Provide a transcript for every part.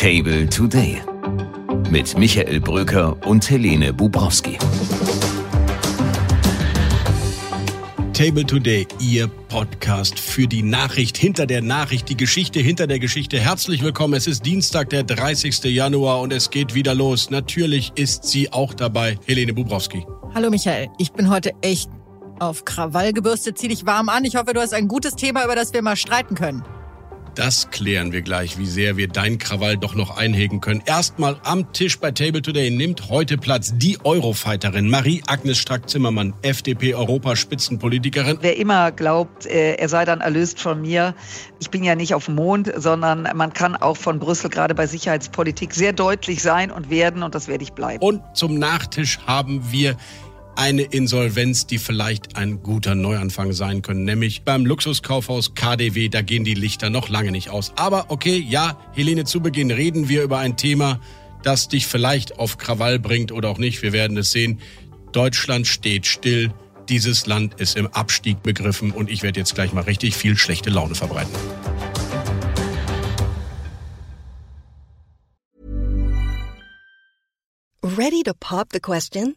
Table Today mit Michael Bröker und Helene Bubrowski. Table Today, Ihr Podcast für die Nachricht hinter der Nachricht, die Geschichte hinter der Geschichte. Herzlich willkommen. Es ist Dienstag, der 30. Januar und es geht wieder los. Natürlich ist sie auch dabei, Helene Bubrowski. Hallo Michael, ich bin heute echt auf Krawall gebürstet. Zieh dich warm an. Ich hoffe, du hast ein gutes Thema, über das wir mal streiten können. Das klären wir gleich, wie sehr wir dein Krawall doch noch einhegen können. Erstmal am Tisch bei Table Today nimmt heute Platz die Eurofighterin Marie-Agnes Strack-Zimmermann, FDP-Europaspitzenpolitikerin. Wer immer glaubt, äh, er sei dann erlöst von mir, ich bin ja nicht auf dem Mond, sondern man kann auch von Brüssel gerade bei Sicherheitspolitik sehr deutlich sein und werden und das werde ich bleiben. Und zum Nachtisch haben wir eine Insolvenz, die vielleicht ein guter Neuanfang sein können, nämlich beim Luxuskaufhaus KDW, da gehen die Lichter noch lange nicht aus. Aber okay, ja, Helene, zu Beginn reden wir über ein Thema, das dich vielleicht auf Krawall bringt oder auch nicht, wir werden es sehen. Deutschland steht still, dieses Land ist im Abstieg begriffen und ich werde jetzt gleich mal richtig viel schlechte Laune verbreiten. Ready to pop the question?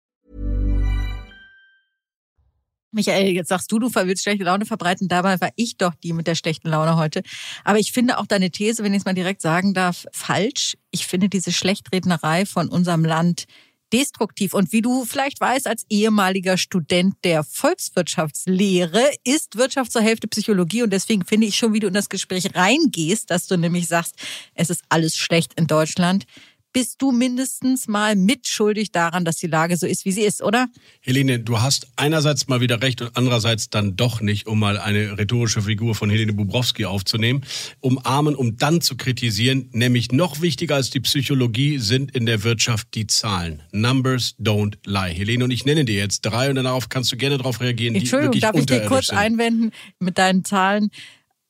Michael, jetzt sagst du, du willst schlechte Laune verbreiten. Dabei war ich doch die mit der schlechten Laune heute. Aber ich finde auch deine These, wenn ich es mal direkt sagen darf, falsch. Ich finde diese Schlechtrednerei von unserem Land destruktiv. Und wie du vielleicht weißt, als ehemaliger Student der Volkswirtschaftslehre ist Wirtschaft zur Hälfte Psychologie. Und deswegen finde ich schon, wie du in das Gespräch reingehst, dass du nämlich sagst, es ist alles schlecht in Deutschland bist du mindestens mal mitschuldig daran, dass die Lage so ist, wie sie ist, oder? Helene, du hast einerseits mal wieder recht und andererseits dann doch nicht, um mal eine rhetorische Figur von Helene Bubrowski aufzunehmen. Umarmen, um dann zu kritisieren, nämlich noch wichtiger als die Psychologie sind in der Wirtschaft die Zahlen. Numbers don't lie. Helene, und ich nenne dir jetzt drei und darauf kannst du gerne darauf reagieren. Entschuldigung, die darf ich dir kurz sind. einwenden mit deinen Zahlen?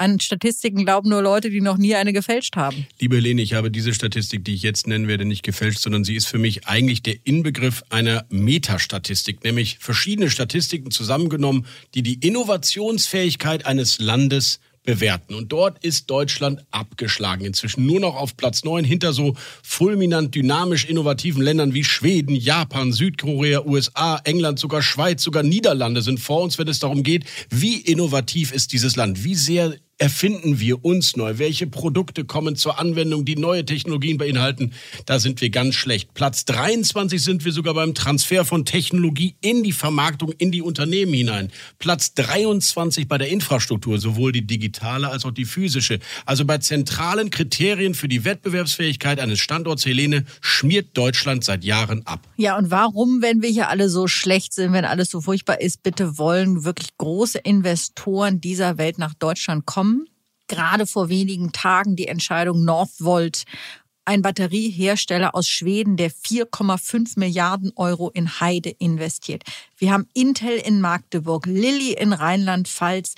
An Statistiken glauben nur Leute, die noch nie eine gefälscht haben. Liebe Helene, ich habe diese Statistik, die ich jetzt nennen werde, nicht gefälscht, sondern sie ist für mich eigentlich der Inbegriff einer Metastatistik, nämlich verschiedene Statistiken zusammengenommen, die die Innovationsfähigkeit eines Landes bewerten. Und dort ist Deutschland abgeschlagen. Inzwischen nur noch auf Platz 9 hinter so fulminant dynamisch innovativen Ländern wie Schweden, Japan, Südkorea, USA, England, sogar Schweiz, sogar Niederlande sind vor uns, wenn es darum geht, wie innovativ ist dieses Land, wie sehr erfinden wir uns neu? Welche Produkte kommen zur Anwendung, die neue Technologien beinhalten? Da sind wir ganz schlecht. Platz 23 sind wir sogar beim Transfer von Technologie in die Vermarktung, in die Unternehmen hinein. Platz 23 bei der Infrastruktur, sowohl die digitale als auch die physische. Also bei zentralen Kriterien für die Wettbewerbsfähigkeit eines Standorts Helene schmiert Deutschland seit Jahren ab. Ja, und warum, wenn wir hier alle so schlecht sind, wenn alles so furchtbar ist, bitte wollen wirklich große Investoren dieser Welt nach Deutschland kommen? Gerade vor wenigen Tagen die Entscheidung Northvolt, ein Batteriehersteller aus Schweden, der 4,5 Milliarden Euro in Heide investiert. Wir haben Intel in Magdeburg, Lilly in Rheinland-Pfalz.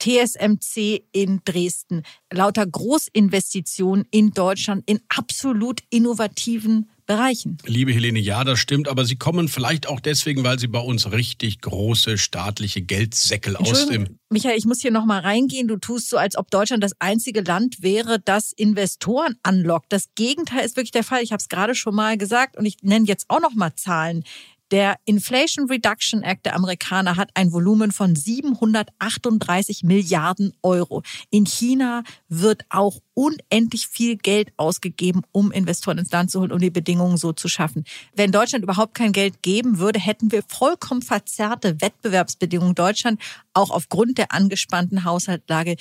TSMC in Dresden, lauter Großinvestitionen in Deutschland in absolut innovativen Bereichen. Liebe Helene, ja, das stimmt, aber sie kommen vielleicht auch deswegen, weil sie bei uns richtig große staatliche Geldsäckel aus dem. Michael, ich muss hier nochmal reingehen. Du tust so, als ob Deutschland das einzige Land wäre, das Investoren anlockt. Das Gegenteil ist wirklich der Fall. Ich habe es gerade schon mal gesagt und ich nenne jetzt auch nochmal Zahlen. Der Inflation Reduction Act der Amerikaner hat ein Volumen von 738 Milliarden Euro. In China wird auch unendlich viel Geld ausgegeben, um Investoren ins Land zu holen, um die Bedingungen so zu schaffen. Wenn Deutschland überhaupt kein Geld geben würde, hätten wir vollkommen verzerrte Wettbewerbsbedingungen. Deutschland, auch aufgrund der angespannten Haushaltslage,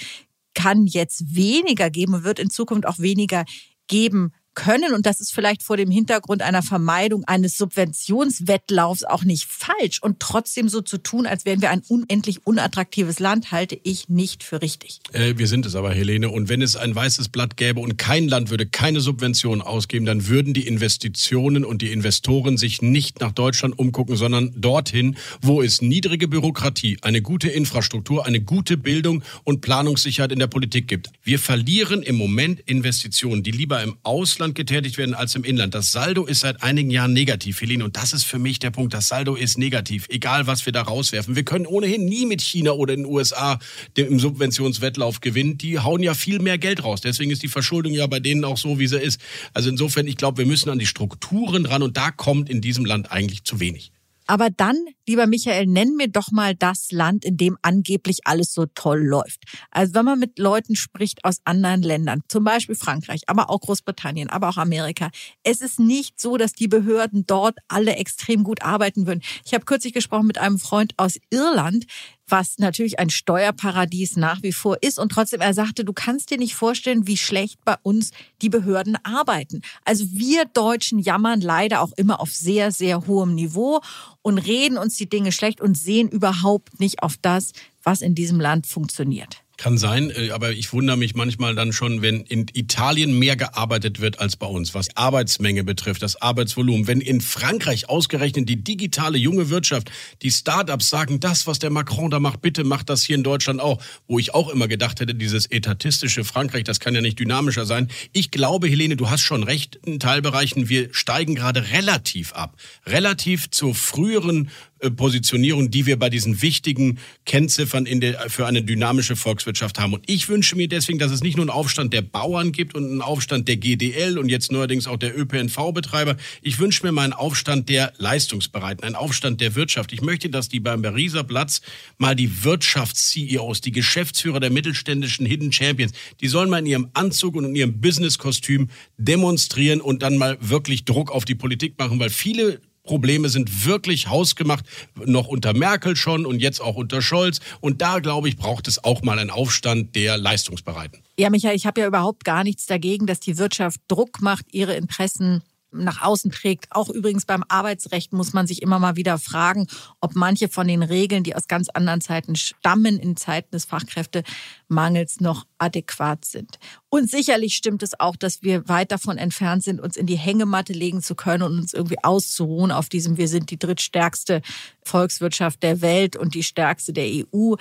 kann jetzt weniger geben und wird in Zukunft auch weniger geben können. Und das ist vielleicht vor dem Hintergrund einer Vermeidung eines Subventionswettlaufs auch nicht falsch. Und trotzdem so zu tun, als wären wir ein unendlich unattraktives Land, halte ich nicht für richtig. Äh, wir sind es aber, Helene. Und wenn es ein weißes Blatt gäbe und kein Land würde keine Subventionen ausgeben, dann würden die Investitionen und die Investoren sich nicht nach Deutschland umgucken, sondern dorthin, wo es niedrige Bürokratie, eine gute Infrastruktur, eine gute Bildung und Planungssicherheit in der Politik gibt. Wir verlieren im Moment Investitionen, die lieber im Ausland getätigt werden als im Inland. Das Saldo ist seit einigen Jahren negativ, Helene. Und das ist für mich der Punkt. Das Saldo ist negativ, egal was wir da rauswerfen. Wir können ohnehin nie mit China oder den USA im Subventionswettlauf gewinnen. Die hauen ja viel mehr Geld raus. Deswegen ist die Verschuldung ja bei denen auch so, wie sie ist. Also insofern, ich glaube, wir müssen an die Strukturen ran und da kommt in diesem Land eigentlich zu wenig. Aber dann, lieber Michael, nenn mir doch mal das Land, in dem angeblich alles so toll läuft. Also wenn man mit Leuten spricht aus anderen Ländern, zum Beispiel Frankreich, aber auch Großbritannien, aber auch Amerika, es ist nicht so, dass die Behörden dort alle extrem gut arbeiten würden. Ich habe kürzlich gesprochen mit einem Freund aus Irland, was natürlich ein Steuerparadies nach wie vor ist. Und trotzdem, er sagte, du kannst dir nicht vorstellen, wie schlecht bei uns die Behörden arbeiten. Also wir Deutschen jammern leider auch immer auf sehr, sehr hohem Niveau und reden uns die Dinge schlecht und sehen überhaupt nicht auf das, was in diesem Land funktioniert. Kann sein, äh, aber ich wundere mich manchmal dann schon, wenn in Italien mehr gearbeitet wird als bei uns, was Arbeitsmenge betrifft, das Arbeitsvolumen. Wenn in Frankreich ausgerechnet die digitale junge Wirtschaft, die Startups sagen, das, was der Macron da macht, bitte macht das hier in Deutschland auch. Wo ich auch immer gedacht hätte, dieses etatistische Frankreich, das kann ja nicht dynamischer sein. Ich glaube, Helene, du hast schon recht in Teilbereichen, wir steigen gerade relativ ab. Relativ zur früheren Positionierung, die wir bei diesen wichtigen Kennziffern der, für eine dynamische Volkswirtschaft haben. Und ich wünsche mir deswegen, dass es nicht nur einen Aufstand der Bauern gibt und einen Aufstand der GDL und jetzt neuerdings auch der ÖPNV-Betreiber. Ich wünsche mir mal einen Aufstand der Leistungsbereiten, einen Aufstand der Wirtschaft. Ich möchte, dass die beim Pariser Platz mal die Wirtschafts-CEOs, die Geschäftsführer der mittelständischen Hidden Champions, die sollen mal in ihrem Anzug und in ihrem Business-Kostüm demonstrieren und dann mal wirklich Druck auf die Politik machen, weil viele Probleme sind wirklich hausgemacht, noch unter Merkel schon und jetzt auch unter Scholz. Und da, glaube ich, braucht es auch mal einen Aufstand der Leistungsbereiten. Ja, Michael, ich habe ja überhaupt gar nichts dagegen, dass die Wirtschaft Druck macht, ihre Interessen nach außen trägt. Auch übrigens beim Arbeitsrecht muss man sich immer mal wieder fragen, ob manche von den Regeln, die aus ganz anderen Zeiten stammen, in Zeiten des Fachkräftemangels noch adäquat sind. Und sicherlich stimmt es auch, dass wir weit davon entfernt sind, uns in die Hängematte legen zu können und uns irgendwie auszuruhen auf diesem, wir sind die drittstärkste Volkswirtschaft der Welt und die stärkste der EU.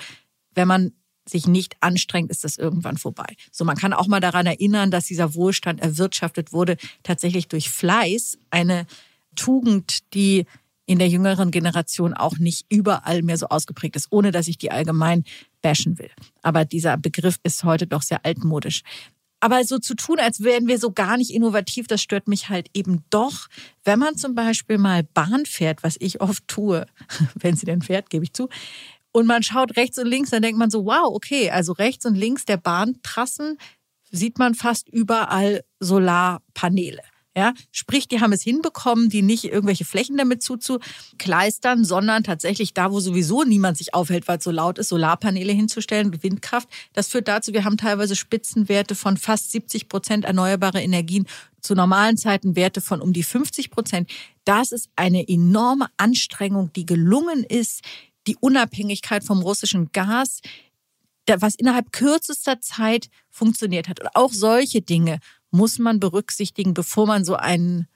Wenn man sich nicht anstrengt, ist das irgendwann vorbei. So, man kann auch mal daran erinnern, dass dieser Wohlstand erwirtschaftet wurde tatsächlich durch Fleiß, eine Tugend, die in der jüngeren Generation auch nicht überall mehr so ausgeprägt ist, ohne dass ich die allgemein bashen will. Aber dieser Begriff ist heute doch sehr altmodisch. Aber so zu tun, als wären wir so gar nicht innovativ, das stört mich halt eben doch. Wenn man zum Beispiel mal Bahn fährt, was ich oft tue, wenn sie denn fährt, gebe ich zu, und man schaut rechts und links, dann denkt man so, wow, okay, also rechts und links der Bahntrassen sieht man fast überall Solarpaneele. Ja, sprich, die haben es hinbekommen, die nicht irgendwelche Flächen damit zuzukleistern, sondern tatsächlich da, wo sowieso niemand sich aufhält, weil es so laut ist, Solarpaneele hinzustellen, Windkraft. Das führt dazu, wir haben teilweise Spitzenwerte von fast 70 Prozent erneuerbare Energien, zu normalen Zeiten Werte von um die 50 Prozent. Das ist eine enorme Anstrengung, die gelungen ist, die Unabhängigkeit vom russischen Gas, was innerhalb kürzester Zeit funktioniert hat. Und auch solche Dinge muss man berücksichtigen, bevor man so einen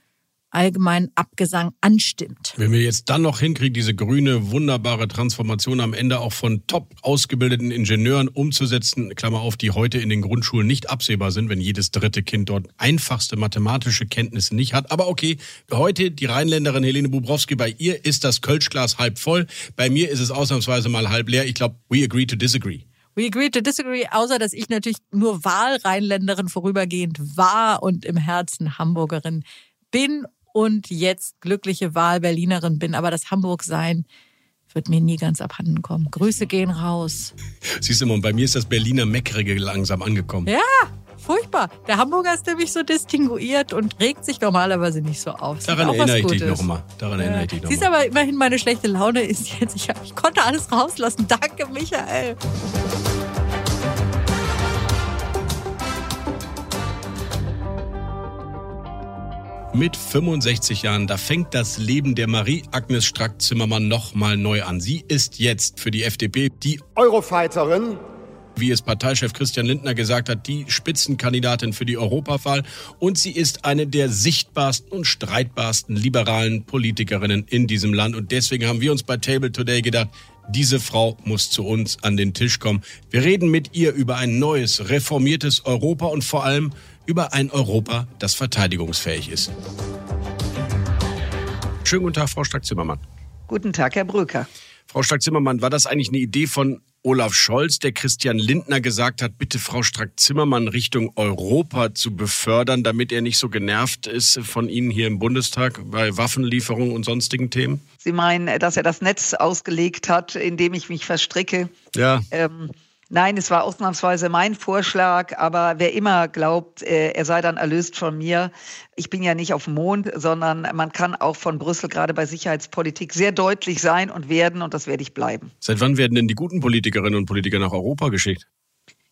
allgemeinen Abgesang anstimmt. Wenn wir jetzt dann noch hinkriegen, diese grüne, wunderbare Transformation am Ende auch von top ausgebildeten Ingenieuren umzusetzen, Klammer auf, die heute in den Grundschulen nicht absehbar sind, wenn jedes dritte Kind dort einfachste mathematische Kenntnisse nicht hat. Aber okay, heute die Rheinländerin Helene Bubrowski, bei ihr ist das Kölschglas halb voll. Bei mir ist es ausnahmsweise mal halb leer. Ich glaube, we agree to disagree. We agree to disagree, außer dass ich natürlich nur Wahlrheinländerin vorübergehend war und im Herzen Hamburgerin bin und jetzt glückliche Wahl-Berlinerin bin. Aber das Hamburg-Sein wird mir nie ganz abhanden kommen. Grüße gehen raus. Siehst du mal, bei mir ist das Berliner Meckrige langsam angekommen. Ja, furchtbar. Der Hamburger ist nämlich so distinguiert und regt sich normalerweise nicht so auf. Daran erinnere ich dich nochmal. Daran erinnere ich dich nochmal. Siehst aber immerhin, meine schlechte Laune ist jetzt, ich, ich konnte alles rauslassen. Danke, Michael. Mit 65 Jahren, da fängt das Leben der Marie-Agnes Strack-Zimmermann nochmal neu an. Sie ist jetzt für die FDP die Eurofighterin, wie es Parteichef Christian Lindner gesagt hat, die Spitzenkandidatin für die Europawahl. Und sie ist eine der sichtbarsten und streitbarsten liberalen Politikerinnen in diesem Land. Und deswegen haben wir uns bei Table Today gedacht, diese Frau muss zu uns an den Tisch kommen. Wir reden mit ihr über ein neues, reformiertes Europa und vor allem über ein Europa, das verteidigungsfähig ist. Schönen guten Tag, Frau Strack-Zimmermann. Guten Tag, Herr Brücker. Frau Strack-Zimmermann, war das eigentlich eine Idee von Olaf Scholz, der Christian Lindner gesagt hat, bitte Frau Strack-Zimmermann Richtung Europa zu befördern, damit er nicht so genervt ist von Ihnen hier im Bundestag bei Waffenlieferungen und sonstigen Themen? Sie meinen, dass er das Netz ausgelegt hat, in dem ich mich verstricke? Ja. Ähm, Nein, es war ausnahmsweise mein Vorschlag, aber wer immer glaubt, äh, er sei dann erlöst von mir, ich bin ja nicht auf dem Mond, sondern man kann auch von Brüssel gerade bei Sicherheitspolitik sehr deutlich sein und werden und das werde ich bleiben. Seit wann werden denn die guten Politikerinnen und Politiker nach Europa geschickt?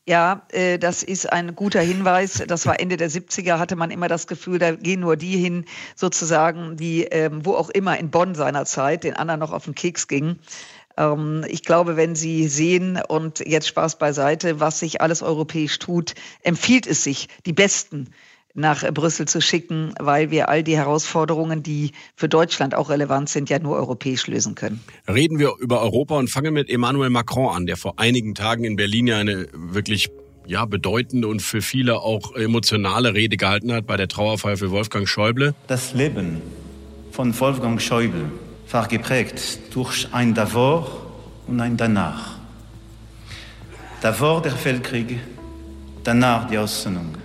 Ja, äh, das ist ein guter Hinweis. Das war Ende der 70er, hatte man immer das Gefühl, da gehen nur die hin, sozusagen, die ähm, wo auch immer in Bonn seinerzeit, den anderen noch auf den Keks gingen. Ähm, ich glaube, wenn Sie sehen, und jetzt Spaß beiseite, was sich alles europäisch tut, empfiehlt es sich, die Besten nach Brüssel zu schicken, weil wir all die Herausforderungen, die für Deutschland auch relevant sind, ja nur europäisch lösen können. Reden wir über Europa und fangen mit Emmanuel Macron an, der vor einigen Tagen in Berlin ja eine wirklich ja, bedeutende und für viele auch emotionale Rede gehalten hat bei der Trauerfeier für Wolfgang Schäuble. Das Leben von Wolfgang Schäuble war geprägt durch ein Davor und ein Danach. Davor der Weltkrieg, danach die Aussöhnung.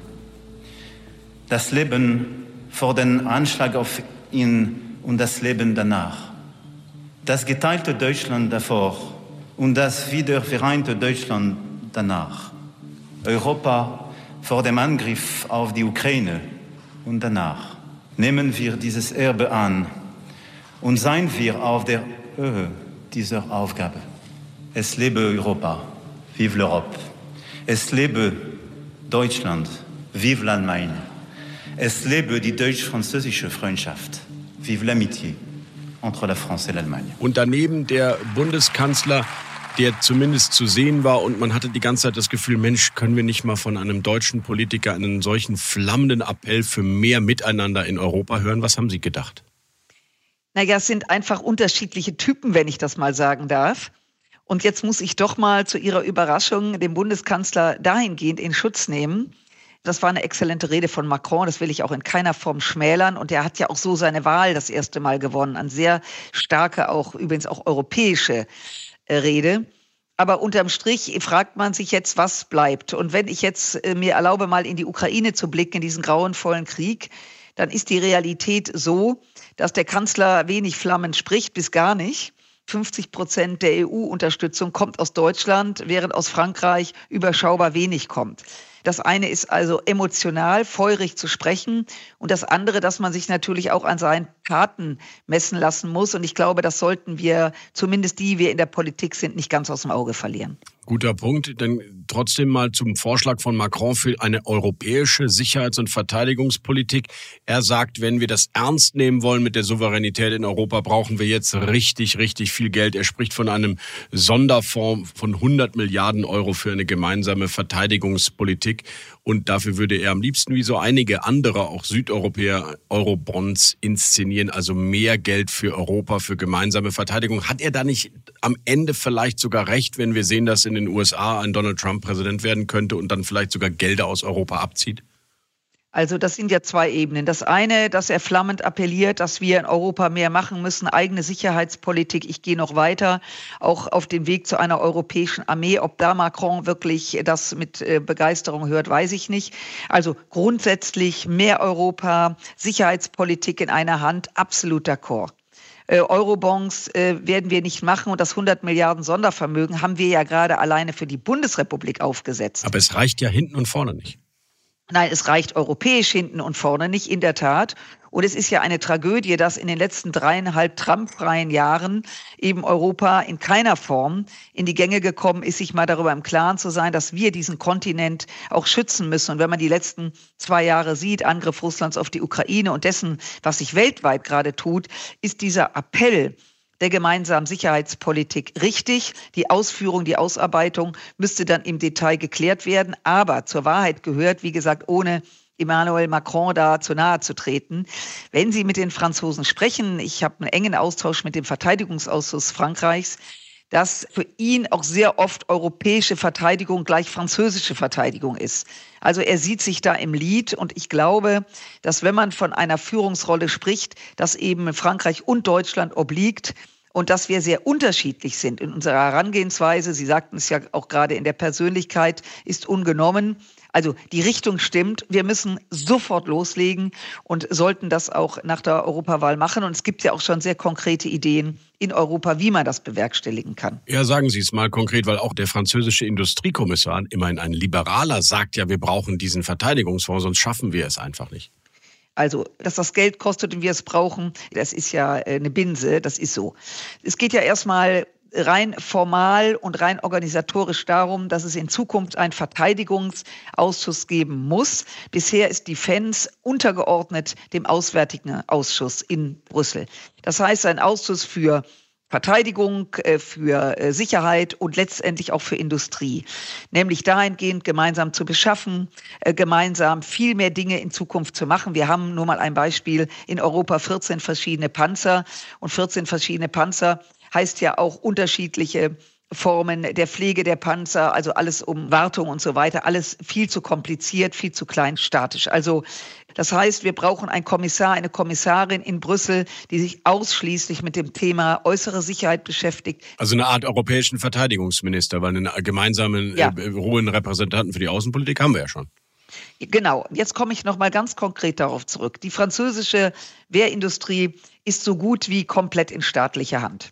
Das Leben vor dem Anschlag auf ihn und das Leben danach. Das geteilte Deutschland davor und das wiedervereinte Deutschland danach. Europa vor dem Angriff auf die Ukraine und danach. Nehmen wir dieses Erbe an und seien wir auf der Höhe dieser Aufgabe. Es lebe Europa, vive l'Europe. Es lebe Deutschland, vive l'Allemagne. Es lebe die deutsch-französische Freundschaft, vive l'amitié entre la France et l'Allemagne. Und daneben der Bundeskanzler, der zumindest zu sehen war und man hatte die ganze Zeit das Gefühl, Mensch, können wir nicht mal von einem deutschen Politiker einen solchen flammenden Appell für mehr Miteinander in Europa hören? Was haben Sie gedacht? Naja, es sind einfach unterschiedliche Typen, wenn ich das mal sagen darf. Und jetzt muss ich doch mal zu Ihrer Überraschung den Bundeskanzler dahingehend in Schutz nehmen. Das war eine exzellente Rede von Macron, das will ich auch in keiner Form schmälern. Und er hat ja auch so seine Wahl das erste Mal gewonnen. Eine sehr starke, auch übrigens auch europäische äh, Rede. Aber unterm Strich fragt man sich jetzt, was bleibt. Und wenn ich jetzt äh, mir erlaube, mal in die Ukraine zu blicken, in diesen grauenvollen Krieg, dann ist die Realität so, dass der Kanzler wenig Flammen spricht, bis gar nicht. 50 Prozent der EU-Unterstützung kommt aus Deutschland, während aus Frankreich überschaubar wenig kommt. Das eine ist also emotional, feurig zu sprechen und das andere, dass man sich natürlich auch an seinen Taten messen lassen muss. Und ich glaube, das sollten wir, zumindest die wir in der Politik sind, nicht ganz aus dem Auge verlieren. Guter Punkt. Denn trotzdem mal zum Vorschlag von Macron für eine europäische Sicherheits- und Verteidigungspolitik. Er sagt, wenn wir das ernst nehmen wollen mit der Souveränität in Europa, brauchen wir jetzt richtig, richtig viel Geld. Er spricht von einem Sonderfonds von 100 Milliarden Euro für eine gemeinsame Verteidigungspolitik. Und dafür würde er am liebsten, wie so einige andere, auch Südeuropäer, Eurobonds inszenieren, also mehr Geld für Europa, für gemeinsame Verteidigung. Hat er da nicht am Ende vielleicht sogar recht, wenn wir sehen, dass in den USA ein Donald Trump Präsident werden könnte und dann vielleicht sogar Gelder aus Europa abzieht? Also das sind ja zwei Ebenen. Das eine, dass er flammend appelliert, dass wir in Europa mehr machen müssen, eigene Sicherheitspolitik. Ich gehe noch weiter, auch auf dem Weg zu einer europäischen Armee. Ob da Macron wirklich das mit äh, Begeisterung hört, weiß ich nicht. Also grundsätzlich mehr Europa, Sicherheitspolitik in einer Hand, absolut d'accord. Äh, Eurobonds äh, werden wir nicht machen und das 100 Milliarden Sondervermögen haben wir ja gerade alleine für die Bundesrepublik aufgesetzt. Aber es reicht ja hinten und vorne nicht. Nein, es reicht europäisch hinten und vorne nicht, in der Tat. Und es ist ja eine Tragödie, dass in den letzten dreieinhalb Trump-freien Jahren eben Europa in keiner Form in die Gänge gekommen ist, sich mal darüber im Klaren zu sein, dass wir diesen Kontinent auch schützen müssen. Und wenn man die letzten zwei Jahre sieht, Angriff Russlands auf die Ukraine und dessen, was sich weltweit gerade tut, ist dieser Appell, der gemeinsamen Sicherheitspolitik richtig. Die Ausführung, die Ausarbeitung müsste dann im Detail geklärt werden. Aber zur Wahrheit gehört, wie gesagt, ohne Emmanuel Macron da zu nahe zu treten. Wenn Sie mit den Franzosen sprechen, ich habe einen engen Austausch mit dem Verteidigungsausschuss Frankreichs, dass für ihn auch sehr oft europäische Verteidigung gleich französische Verteidigung ist. Also er sieht sich da im Lied und ich glaube, dass wenn man von einer Führungsrolle spricht, dass eben Frankreich und Deutschland obliegt, und dass wir sehr unterschiedlich sind in unserer Herangehensweise. Sie sagten es ja auch gerade in der Persönlichkeit, ist ungenommen. Also die Richtung stimmt. Wir müssen sofort loslegen und sollten das auch nach der Europawahl machen. Und es gibt ja auch schon sehr konkrete Ideen in Europa, wie man das bewerkstelligen kann. Ja, sagen Sie es mal konkret, weil auch der französische Industriekommissar, immerhin ein Liberaler, sagt ja, wir brauchen diesen Verteidigungsfonds, sonst schaffen wir es einfach nicht. Also, dass das Geld kostet und wir es brauchen, das ist ja äh, eine Binse, das ist so. Es geht ja erstmal rein formal und rein organisatorisch darum, dass es in Zukunft einen Verteidigungsausschuss geben muss. Bisher ist die FENS untergeordnet dem Auswärtigen Ausschuss in Brüssel. Das heißt, ein Ausschuss für Verteidigung, äh, für äh, Sicherheit und letztendlich auch für Industrie. Nämlich dahingehend gemeinsam zu beschaffen, äh, gemeinsam viel mehr Dinge in Zukunft zu machen. Wir haben nur mal ein Beispiel in Europa 14 verschiedene Panzer und 14 verschiedene Panzer heißt ja auch unterschiedliche Formen der Pflege der Panzer, also alles um Wartung und so weiter, alles viel zu kompliziert, viel zu klein statisch. Also das heißt, wir brauchen einen Kommissar, eine Kommissarin in Brüssel, die sich ausschließlich mit dem Thema äußere Sicherheit beschäftigt. Also eine Art europäischen Verteidigungsminister, weil einen gemeinsamen ja. äh, hohen Repräsentanten für die Außenpolitik haben wir ja schon. Genau, jetzt komme ich noch mal ganz konkret darauf zurück. Die französische Wehrindustrie ist so gut wie komplett in staatlicher Hand.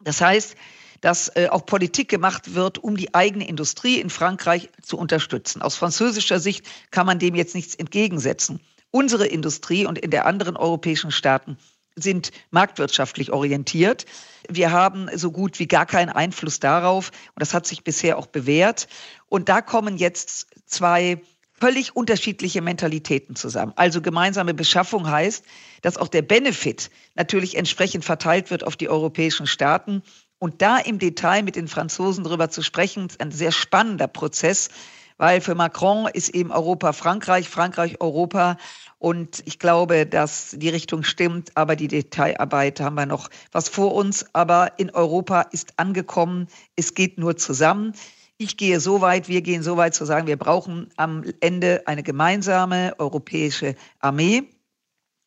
Das heißt, dass äh, auch Politik gemacht wird, um die eigene Industrie in Frankreich zu unterstützen. Aus französischer Sicht kann man dem jetzt nichts entgegensetzen. Unsere Industrie und in der anderen europäischen Staaten sind marktwirtschaftlich orientiert. Wir haben so gut wie gar keinen Einfluss darauf und das hat sich bisher auch bewährt. Und da kommen jetzt zwei völlig unterschiedliche Mentalitäten zusammen. Also gemeinsame Beschaffung heißt, dass auch der Benefit natürlich entsprechend verteilt wird auf die europäischen Staaten. Und da im Detail mit den Franzosen darüber zu sprechen, ist ein sehr spannender Prozess, weil für Macron ist eben Europa Frankreich, Frankreich Europa. Und ich glaube, dass die Richtung stimmt, aber die Detailarbeit haben wir noch was vor uns. Aber in Europa ist angekommen, es geht nur zusammen. Ich gehe so weit, wir gehen so weit zu sagen, wir brauchen am Ende eine gemeinsame europäische Armee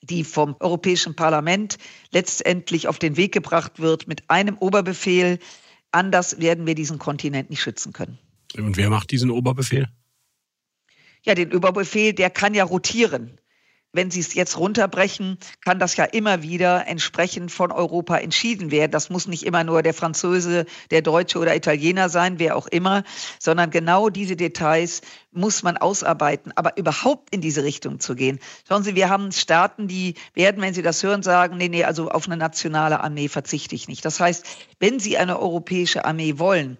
die vom Europäischen Parlament letztendlich auf den Weg gebracht wird mit einem Oberbefehl. Anders werden wir diesen Kontinent nicht schützen können. Und wer macht diesen Oberbefehl? Ja, den Oberbefehl, der kann ja rotieren wenn Sie es jetzt runterbrechen, kann das ja immer wieder entsprechend von Europa entschieden werden. Das muss nicht immer nur der Franzose, der Deutsche oder Italiener sein, wer auch immer, sondern genau diese Details muss man ausarbeiten. Aber überhaupt in diese Richtung zu gehen. Schauen Sie, wir haben Staaten, die werden, wenn Sie das hören, sagen, nee, nee, also auf eine nationale Armee verzichte ich nicht. Das heißt, wenn Sie eine europäische Armee wollen,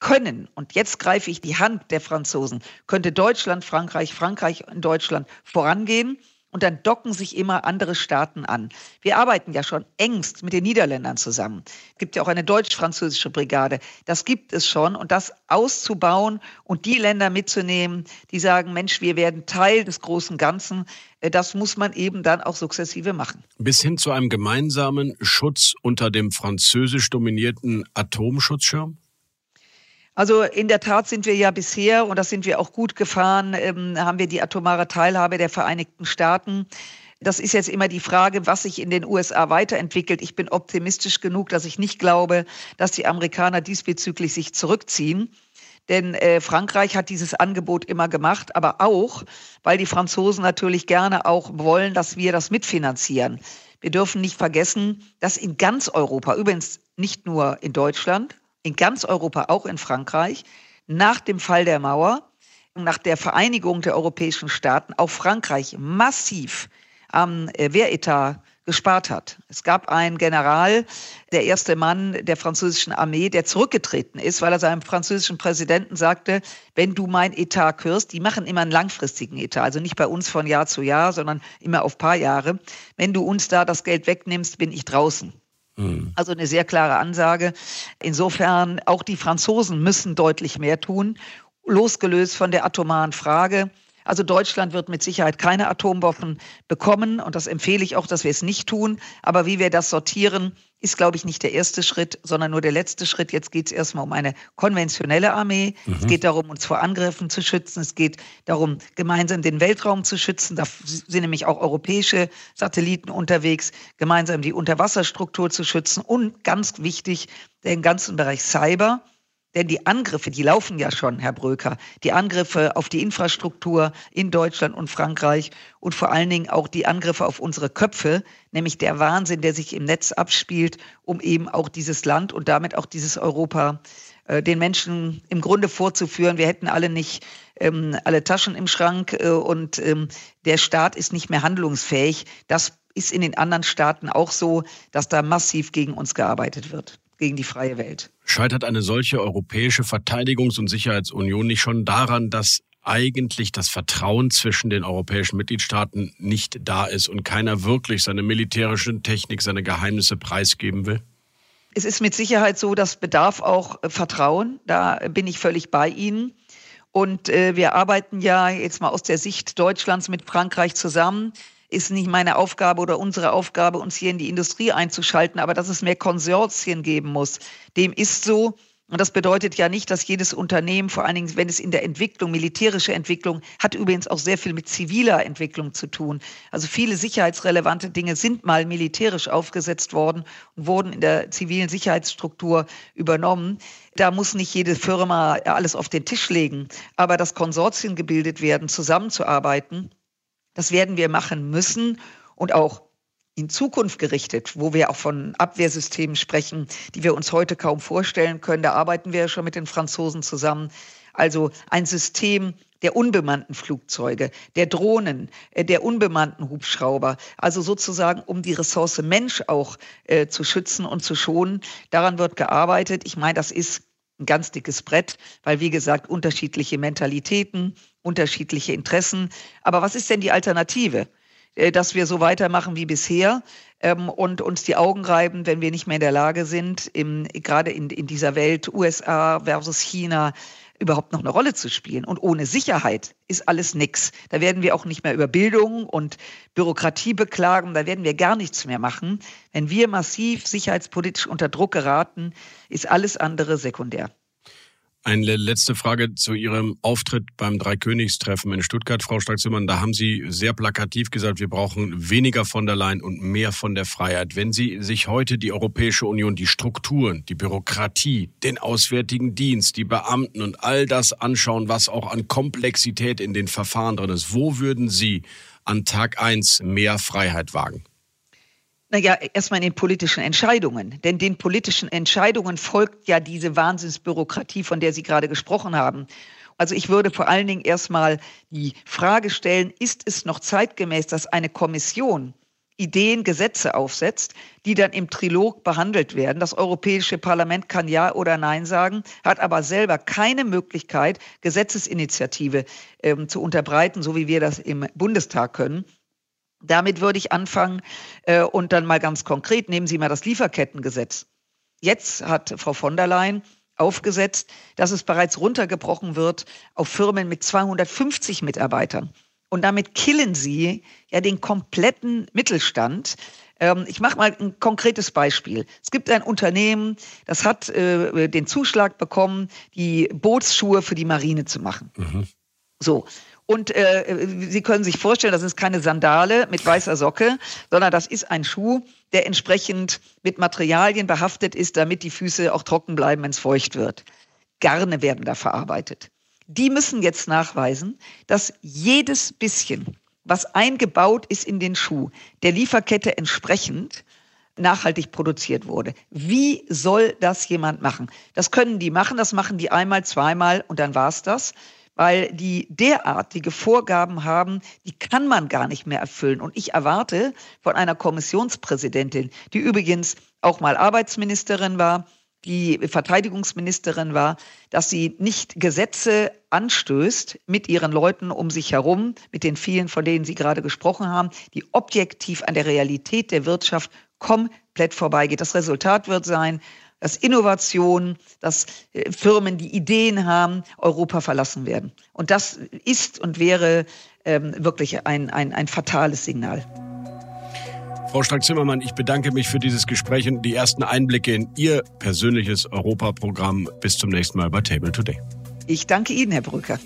können, und jetzt greife ich die Hand der Franzosen, könnte Deutschland, Frankreich, Frankreich und Deutschland vorangehen und dann docken sich immer andere Staaten an. Wir arbeiten ja schon engst mit den Niederländern zusammen. Es gibt ja auch eine deutsch-französische Brigade. Das gibt es schon. Und das auszubauen und die Länder mitzunehmen, die sagen, Mensch, wir werden Teil des großen Ganzen, äh, das muss man eben dann auch sukzessive machen. Bis hin zu einem gemeinsamen Schutz unter dem französisch dominierten Atomschutzschirm? Also in der Tat sind wir ja bisher, und das sind wir auch gut gefahren, ähm, haben wir die atomare Teilhabe der Vereinigten Staaten. Das ist jetzt immer die Frage, was sich in den USA weiterentwickelt. Ich bin optimistisch genug, dass ich nicht glaube, dass die Amerikaner diesbezüglich sich zurückziehen. Denn äh, Frankreich hat dieses Angebot immer gemacht, aber auch, weil die Franzosen natürlich gerne auch wollen, dass wir das mitfinanzieren. Wir dürfen nicht vergessen, dass in ganz Europa, übrigens nicht nur in Deutschland, in ganz Europa, auch in Frankreich, nach dem Fall der Mauer, nach der Vereinigung der europäischen Staaten, auch Frankreich massiv am äh, Wehretat gespart hat. Es gab einen General, der erste Mann der französischen Armee, der zurückgetreten ist, weil er seinem französischen Präsidenten sagte, wenn du mein Etat kürst, die machen immer einen langfristigen Etat, also nicht bei uns von Jahr zu Jahr, sondern immer auf paar Jahre. Wenn du uns da das Geld wegnimmst, bin ich draußen. Mhm. Also eine sehr klare Ansage. Insofern, auch die Franzosen müssen deutlich mehr tun, losgelöst von der atomaren Frage. Also Deutschland wird mit Sicherheit keine Atomwaffen bekommen und das empfehle ich auch, dass wir es nicht tun. Aber wie wir das sortieren, ist, glaube ich, nicht der erste Schritt, sondern nur der letzte Schritt. Jetzt geht es erstmal um eine konventionelle Armee. Mhm. Es geht darum, uns vor Angriffen zu schützen. Es geht darum, gemeinsam den Weltraum zu schützen. Da sind nämlich auch europäische Satelliten unterwegs, gemeinsam die Unterwasserstruktur zu schützen und ganz wichtig, den ganzen Bereich Cyber denn die Angriffe, die laufen ja schon, Herr Bröker, die Angriffe auf die Infrastruktur in Deutschland und Frankreich und vor allen Dingen auch die Angriffe auf unsere Köpfe, nämlich der Wahnsinn, der sich im Netz abspielt, um eben auch dieses Land und damit auch dieses Europa äh, den Menschen im Grunde vorzuführen. Wir hätten alle nicht ähm, alle Taschen im Schrank äh, und ähm, der Staat ist nicht mehr handlungsfähig. Das ist in den anderen Staaten auch so, dass da massiv gegen uns gearbeitet wird gegen die freie Welt. Scheitert eine solche europäische Verteidigungs- und Sicherheitsunion nicht schon daran, dass eigentlich das Vertrauen zwischen den europäischen Mitgliedstaaten nicht da ist und keiner wirklich seine militärische Technik, seine Geheimnisse preisgeben will? Es ist mit Sicherheit so, dass bedarf auch äh, Vertrauen. Da bin ich völlig bei Ihnen. Und äh, wir arbeiten ja jetzt mal aus der Sicht Deutschlands mit Frankreich zusammen ist nicht meine Aufgabe oder unsere Aufgabe, uns hier in die Industrie einzuschalten, aber dass es mehr Konsortien geben muss. Dem ist so. Und das bedeutet ja nicht, dass jedes Unternehmen, vor allen Dingen, wenn es in der Entwicklung, militärische Entwicklung, hat übrigens auch sehr viel mit ziviler Entwicklung zu tun. Also viele sicherheitsrelevante Dinge sind mal militärisch aufgesetzt worden und wurden in der zivilen Sicherheitsstruktur übernommen. Da muss nicht jede Firma alles auf den Tisch legen, aber dass Konsortien gebildet werden, zusammenzuarbeiten, das werden wir machen müssen und auch in Zukunft gerichtet, wo wir auch von Abwehrsystemen sprechen, die wir uns heute kaum vorstellen können. Da arbeiten wir ja schon mit den Franzosen zusammen. Also ein System der unbemannten Flugzeuge, der Drohnen, äh, der unbemannten Hubschrauber, also sozusagen um die Ressource Mensch auch äh, zu schützen und zu schonen. Daran wird gearbeitet. Ich meine, das ist ein ganz dickes Brett, weil wie gesagt unterschiedliche Mentalitäten, unterschiedliche Interessen. Aber was ist denn die Alternative? Äh, dass wir so weitermachen wie bisher ähm, und uns die Augen reiben, wenn wir nicht mehr in der Lage sind, im, gerade in, in dieser Welt USA versus China überhaupt noch eine Rolle zu spielen. Und ohne Sicherheit ist alles nix. Da werden wir auch nicht mehr über Bildung und Bürokratie beklagen. Da werden wir gar nichts mehr machen. Wenn wir massiv sicherheitspolitisch unter Druck geraten, ist alles andere sekundär. Eine letzte Frage zu Ihrem Auftritt beim Dreikönigstreffen in Stuttgart, Frau Stark-Zimmermann. Da haben Sie sehr plakativ gesagt, wir brauchen weniger von der Leyen und mehr von der Freiheit. Wenn Sie sich heute die Europäische Union, die Strukturen, die Bürokratie, den Auswärtigen Dienst, die Beamten und all das anschauen, was auch an Komplexität in den Verfahren drin ist, wo würden Sie an Tag eins mehr Freiheit wagen? Naja, erstmal in den politischen Entscheidungen. Denn den politischen Entscheidungen folgt ja diese Wahnsinnsbürokratie, von der Sie gerade gesprochen haben. Also ich würde vor allen Dingen erstmal die Frage stellen, ist es noch zeitgemäß, dass eine Kommission Ideen, Gesetze aufsetzt, die dann im Trilog behandelt werden. Das Europäische Parlament kann Ja oder Nein sagen, hat aber selber keine Möglichkeit, Gesetzesinitiative ähm, zu unterbreiten, so wie wir das im Bundestag können. Damit würde ich anfangen äh, und dann mal ganz konkret, nehmen Sie mal das Lieferkettengesetz. Jetzt hat Frau von der Leyen aufgesetzt, dass es bereits runtergebrochen wird auf Firmen mit 250 Mitarbeitern. Und damit killen sie ja den kompletten Mittelstand. Ähm, ich mache mal ein konkretes Beispiel. Es gibt ein Unternehmen, das hat äh, den Zuschlag bekommen, die Bootsschuhe für die Marine zu machen. Mhm. So. Und äh, Sie können sich vorstellen, das ist keine Sandale mit weißer Socke, sondern das ist ein Schuh, der entsprechend mit Materialien behaftet ist, damit die Füße auch trocken bleiben, wenn es feucht wird. Garne werden da verarbeitet. Die müssen jetzt nachweisen, dass jedes bisschen, was eingebaut ist in den Schuh, der Lieferkette entsprechend nachhaltig produziert wurde. Wie soll das jemand machen? Das können die machen, das machen die einmal, zweimal und dann war's das. Weil die derartige Vorgaben haben, die kann man gar nicht mehr erfüllen. Und ich erwarte von einer Kommissionspräsidentin, die übrigens auch mal Arbeitsministerin war, die Verteidigungsministerin war, dass sie nicht Gesetze anstößt mit ihren Leuten um sich herum, mit den vielen, von denen Sie gerade gesprochen haben, die objektiv an der Realität der Wirtschaft komplett vorbeigeht. Das Resultat wird sein, dass Innovationen, dass äh, Firmen, die Ideen haben, Europa verlassen werden. Und das ist und wäre ähm, wirklich ein, ein, ein fatales Signal. Frau Strack-Zimmermann, ich bedanke mich für dieses Gespräch und die ersten Einblicke in Ihr persönliches Europaprogramm. Bis zum nächsten Mal bei Table Today. Ich danke Ihnen, Herr Brücker.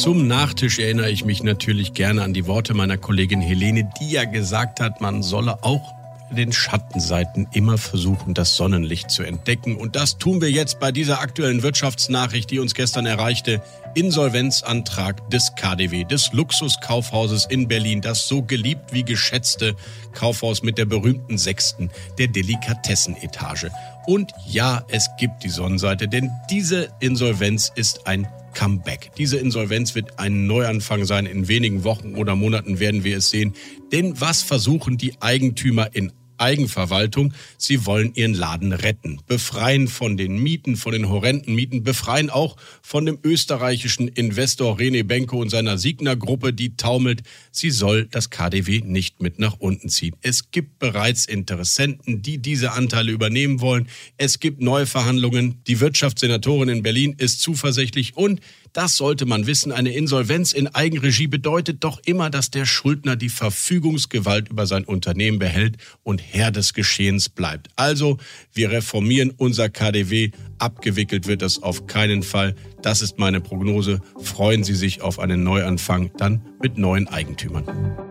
Zum Nachtisch erinnere ich mich natürlich gerne an die Worte meiner Kollegin Helene, die ja gesagt hat, man solle auch den Schattenseiten immer versuchen, das Sonnenlicht zu entdecken. Und das tun wir jetzt bei dieser aktuellen Wirtschaftsnachricht, die uns gestern erreichte. Insolvenzantrag des KDW, des Luxuskaufhauses in Berlin, das so geliebt wie geschätzte Kaufhaus mit der berühmten Sechsten der Delikatessenetage. Und ja, es gibt die Sonnenseite, denn diese Insolvenz ist ein Comeback. Diese Insolvenz wird ein Neuanfang sein. In wenigen Wochen oder Monaten werden wir es sehen. Denn was versuchen die Eigentümer in Eigenverwaltung. Sie wollen ihren Laden retten, befreien von den Mieten, von den horrenden Mieten, befreien auch von dem österreichischen Investor René Benko und seiner Signer-Gruppe, die taumelt. Sie soll das KDW nicht mit nach unten ziehen. Es gibt bereits Interessenten, die diese Anteile übernehmen wollen. Es gibt neue Verhandlungen. Die Wirtschaftssenatorin in Berlin ist zuversichtlich und das sollte man wissen. Eine Insolvenz in Eigenregie bedeutet doch immer, dass der Schuldner die Verfügungsgewalt über sein Unternehmen behält und Herr des Geschehens bleibt. Also, wir reformieren unser KDW. Abgewickelt wird das auf keinen Fall. Das ist meine Prognose. Freuen Sie sich auf einen Neuanfang, dann mit neuen Eigentümern.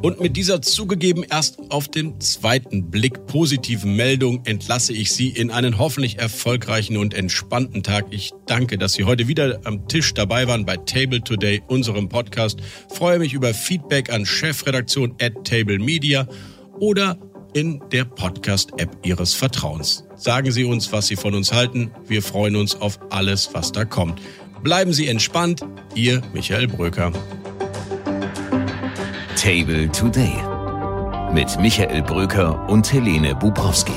Und mit dieser zugegeben erst auf den zweiten Blick positiven Meldung entlasse ich Sie in einen hoffentlich erfolgreichen und entspannten Tag. Ich danke, dass Sie heute wieder am Tisch dabei waren bei Table Today, unserem Podcast. Freue mich über Feedback an Chefredaktion at Table Media oder in der Podcast-App Ihres Vertrauens. Sagen Sie uns, was Sie von uns halten. Wir freuen uns auf alles, was da kommt. Bleiben Sie entspannt. Ihr Michael Bröker. Table Today mit Michael Bröker und Helene Bubrowski.